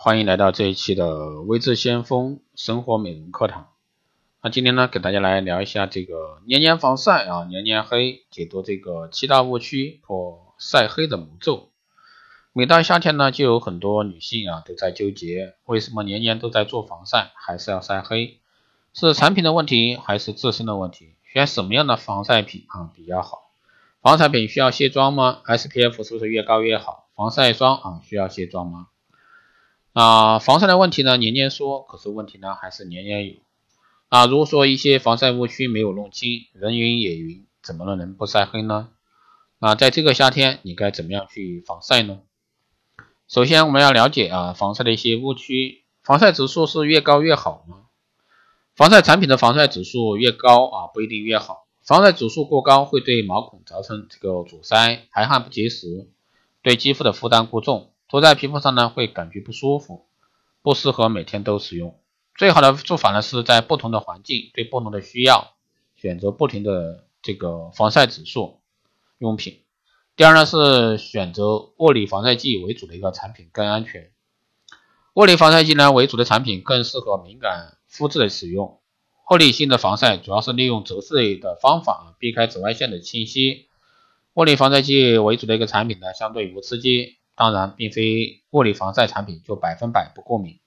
欢迎来到这一期的微智先锋生活美容课堂。那今天呢，给大家来聊一下这个年年防晒啊，年年黑，解读这个七大误区破晒黑的魔咒。每到夏天呢，就有很多女性啊都在纠结，为什么年年都在做防晒，还是要晒黑？是产品的问题，还是自身的问题？选什么样的防晒品啊比较好？防晒品需要卸妆吗？SPF 是不是越高越好？防晒霜啊需要卸妆吗？啊，防晒的问题呢，年年说，可是问题呢还是年年有。啊，如果说一些防晒误区没有弄清，人云也云，怎么能不晒黑呢？啊，在这个夏天，你该怎么样去防晒呢？首先，我们要了解啊，防晒的一些误区。防晒指数是越高越好吗？防晒产品的防晒指数越高啊，不一定越好。防晒指数过高会对毛孔造成这个阻塞，排汗不及时，对肌肤的负担过重。涂在皮肤上呢，会感觉不舒服，不适合每天都使用。最好的做法呢，是在不同的环境对不同的需要，选择不同的这个防晒指数用品。第二呢，是选择物理防晒剂为主的一个产品更安全。物理防晒剂呢为主的产品更适合敏感肤质的使用。物理性的防晒主要是利用折射的方法避开紫外线的侵袭。物理防晒剂为主的一个产品呢，相对无刺激。当然，并非物理防晒产品就百分百不过敏，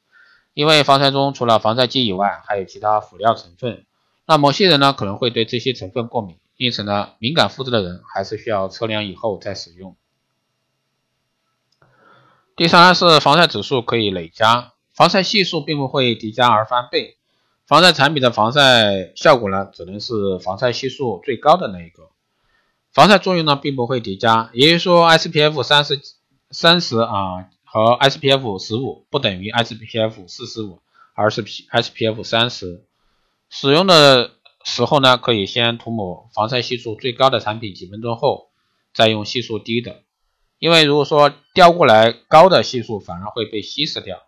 因为防晒中除了防晒剂以外，还有其他辅料成分。那某些人呢可能会对这些成分过敏，因此呢，敏感肤质的人还是需要测量以后再使用。第三是防晒指数可以累加，防晒系数并不会叠加而翻倍。防晒产品的防晒效果呢，只能是防晒系数最高的那一个，防晒作用呢并不会叠加。也就是说，SPF 三十。三十啊和 SPF 十五不等于 SPF 四十五，而是 SPF 三十。使用的时候呢，可以先涂抹防晒系数最高的产品，几分钟后再用系数低的，因为如果说调过来高的系数反而会被稀释掉。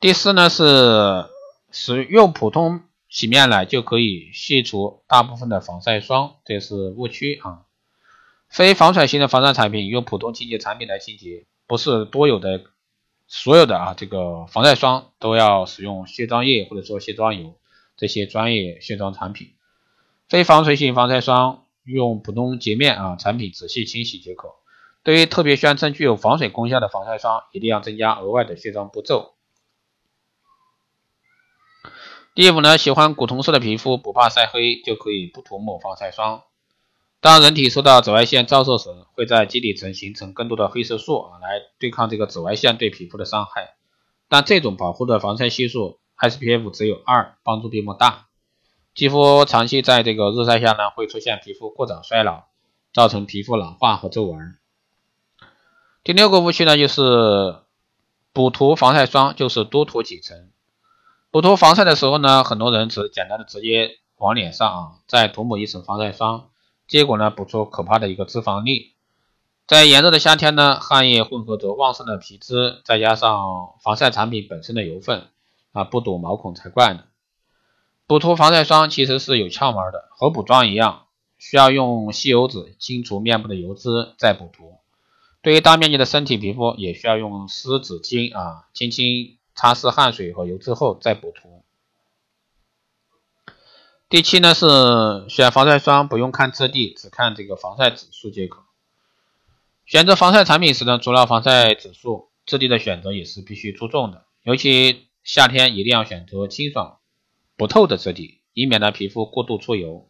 第四呢是使用普通洗面奶就可以卸除大部分的防晒霜，这是误区啊。非防水型的防晒产品用普通清洁产品来清洁，不是多有的所有的啊这个防晒霜都要使用卸妆液或者说卸妆油这些专业卸妆产品。非防水型防晒霜用普通洁面啊产品仔细清洗即可。对于特别宣称具有防水功效的防晒霜，一定要增加额外的卸妆步骤。第五呢，喜欢古铜色的皮肤不怕晒黑，就可以不涂抹防晒霜。当人体受到紫外线照射时，会在基底层形成更多的黑色素啊，来对抗这个紫外线对皮肤的伤害。但这种保护的防晒系数 SPF 只有二，帮助并不大。肌肤长期在这个日晒下呢，会出现皮肤过早衰老，造成皮肤老化和皱纹。第六个误区呢，就是补涂防晒霜就是多涂几层。补涂防晒的时候呢，很多人只简单的直接往脸上啊，再涂抹一层防晒霜。结果呢，补出可怕的一个脂肪粒。在炎热的夏天呢，汗液混合着旺盛的皮脂，再加上防晒产品本身的油分啊，不堵毛孔才怪呢。补涂防晒霜其实是有窍门的，和补妆一样，需要用吸油纸清除面部的油脂再补涂。对于大面积的身体皮肤，也需要用湿纸巾啊，轻轻擦拭汗水和油脂后再补涂。第七呢是选防晒霜不用看质地，只看这个防晒指数即可。选择防晒产品时呢，除了防晒指数，质地的选择也是必须注重的。尤其夏天一定要选择清爽不透的质地，以免呢皮肤过度出油。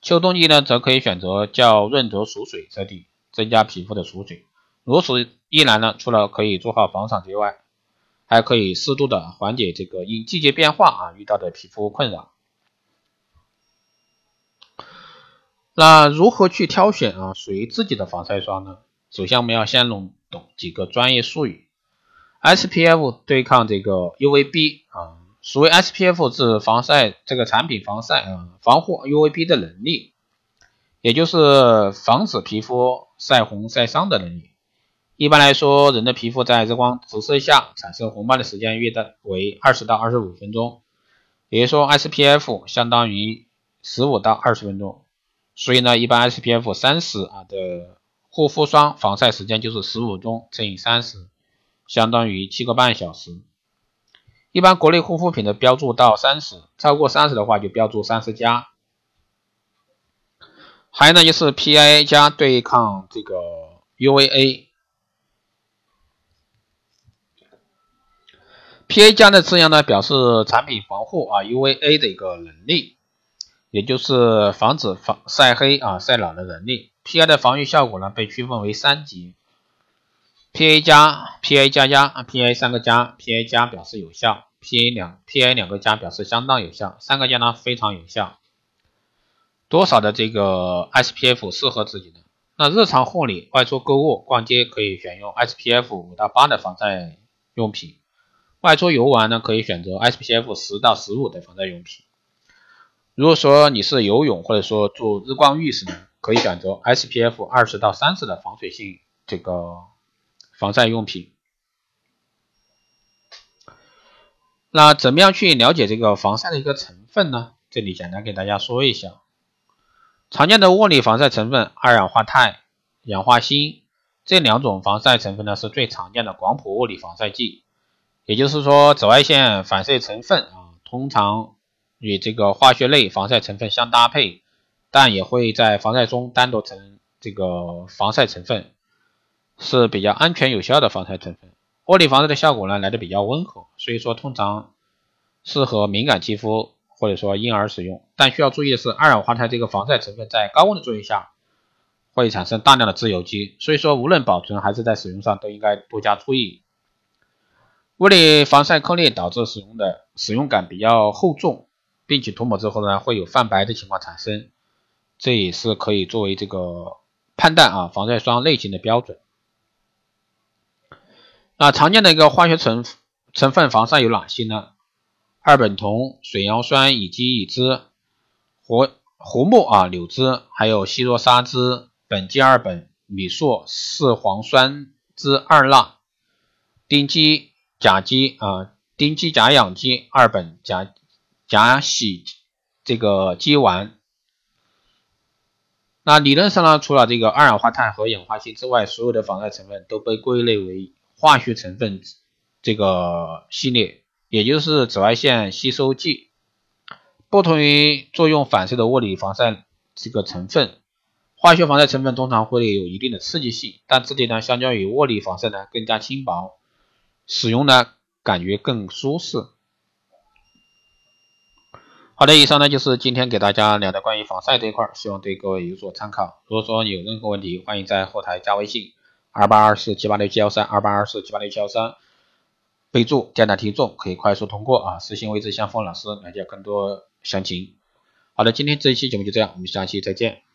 秋冬季呢则可以选择较润泽熟水质地，增加皮肤的储水。如此一来呢，除了可以做好防晒之外，还可以适度的缓解这个因季节变化啊遇到的皮肤困扰。那如何去挑选啊属于自己的防晒霜呢？首先我们要先弄懂几个专业术语，SPF 对抗这个 UVB 啊，所谓 SPF 是防晒这个产品防晒啊防护 UVB 的能力，也就是防止皮肤晒红晒伤的能力。一般来说，人的皮肤在日光直射下产生红斑的时间约的为二十到二十五分钟，也就是说 SPF 相当于十五到二十分钟。所以呢，一般 SPF 三十啊的护肤霜防晒时间就是十五钟乘以三十，相当于七个半小时。一般国内护肤品的标注到三十，超过三十的话就标注三十加。还有呢，就是 PA 加对抗这个 UVA。PA 加的字样呢，表示产品防护啊 UVA 的一个能力，也就是防止防晒黑啊晒老的能力。PA 的防御效果呢，被区分为三级：PA 加、PA 加加、PA 三个加。PA 加表示有效，PA 两 PA 两个加表示相当有效，三个加呢非常有效。多少的这个 SPF 适合自己的？那日常护理、外出购物、逛街可以选用 SPF 五到八的防晒用品；外出游玩呢，可以选择 SPF 十到十五的防晒用品。如果说你是游泳或者说做日光浴时呢，可以选择 SPF 二十到三十的防水性这个防晒用品。那怎么样去了解这个防晒的一个成分呢？这里简单给大家说一下。常见的物理防晒成分二氧化钛、氧化锌这两种防晒成分呢是最常见的广谱物理防晒剂，也就是说，紫外线反射成分啊，通常与这个化学类防晒成分相搭配，但也会在防晒中单独成这个防晒成分，是比较安全有效的防晒成分。物理防晒的效果呢来的比较温和，所以说通常适合敏感肌肤。或者说婴儿使用，但需要注意的是，二氧化钛这个防晒成分在高温的作用下会产生大量的自由基，所以说无论保存还是在使用上都应该多加注意。物理防晒颗粒导致使用的使用感比较厚重，并且涂抹之后呢会有泛白的情况产生，这也是可以作为这个判断啊防晒霜类型的标准。那常见的一个化学成成分防晒有哪些呢？二苯酮、水杨酸乙基乙酯、活活木啊柳枝，还有稀弱沙酯、苯基二苯、米塑四磺酸酯二钠、丁基甲基啊丁基甲氧基二苯甲甲洗这个基烷。那理论上呢，除了这个二氧化碳和氧化锌之外，所有的防晒成分都被归类为化学成分这个系列。也就是紫外线吸收剂，不同于作用反射的物理防晒这个成分，化学防晒成分通常会有一定的刺激性，但质地呢，相较于物理防晒呢更加轻薄，使用呢感觉更舒适。好的，以上呢就是今天给大家聊的关于防晒这一块，希望对各位有所参考。如果说有任何问题，欢迎在后台加微信二八二四七八六七幺三二八二四七八六七幺三。备注电台听众可以快速通过啊，私信位置向风老师了解更多详情。好的，今天这一期节目就这样，我们下期再见。